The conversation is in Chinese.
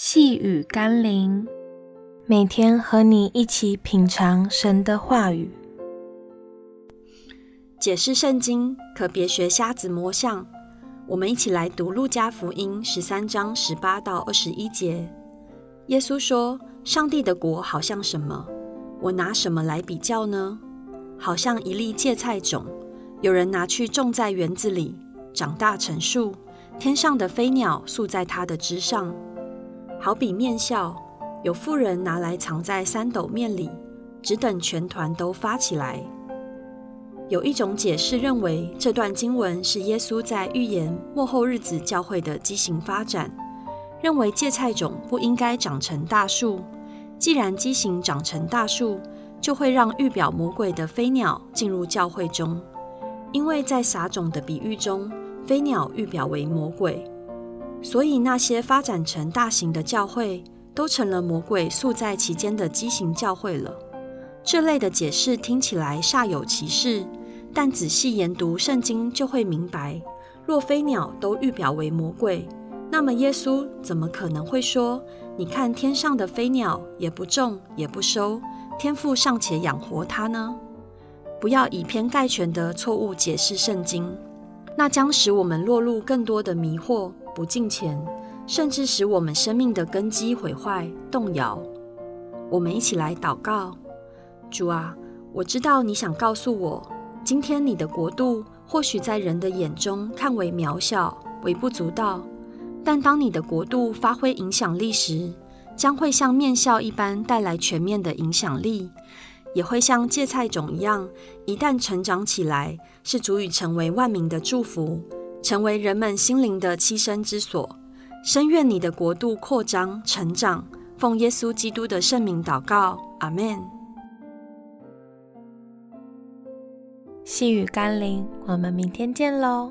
细雨甘霖，每天和你一起品尝神的话语，解释圣经，可别学瞎子摸象。我们一起来读路加福音十三章十八到二十一节。耶稣说：“上帝的国好像什么？我拿什么来比较呢？好像一粒芥菜种，有人拿去种在园子里，长大成树，天上的飞鸟宿在它的枝上。”好比面酵，有妇人拿来藏在三斗面里，只等全团都发起来。有一种解释认为，这段经文是耶稣在预言末后日子教会的畸形发展，认为芥菜种不应该长成大树。既然畸形长成大树，就会让预表魔鬼的飞鸟进入教会中，因为在撒种的比喻中，飞鸟预表为魔鬼。所以，那些发展成大型的教会，都成了魔鬼宿在其间的畸形教会了。这类的解释听起来煞有其事，但仔细研读圣经就会明白：若飞鸟都预表为魔鬼，那么耶稣怎么可能会说：“你看天上的飞鸟，也不种，也不收，天父尚且养活它呢？”不要以偏概全的错误解释圣经，那将使我们落入更多的迷惑。不敬虔，甚至使我们生命的根基毁坏、动摇。我们一起来祷告：主啊，我知道你想告诉我，今天你的国度或许在人的眼中看为渺小、微不足道，但当你的国度发挥影响力时，将会像面酵一般带来全面的影响力，也会像芥菜种一样，一旦成长起来，是足以成为万民的祝福。成为人们心灵的栖身之所。深愿你的国度扩张成长。奉耶稣基督的圣名祷告，阿门。细雨甘霖，我们明天见喽。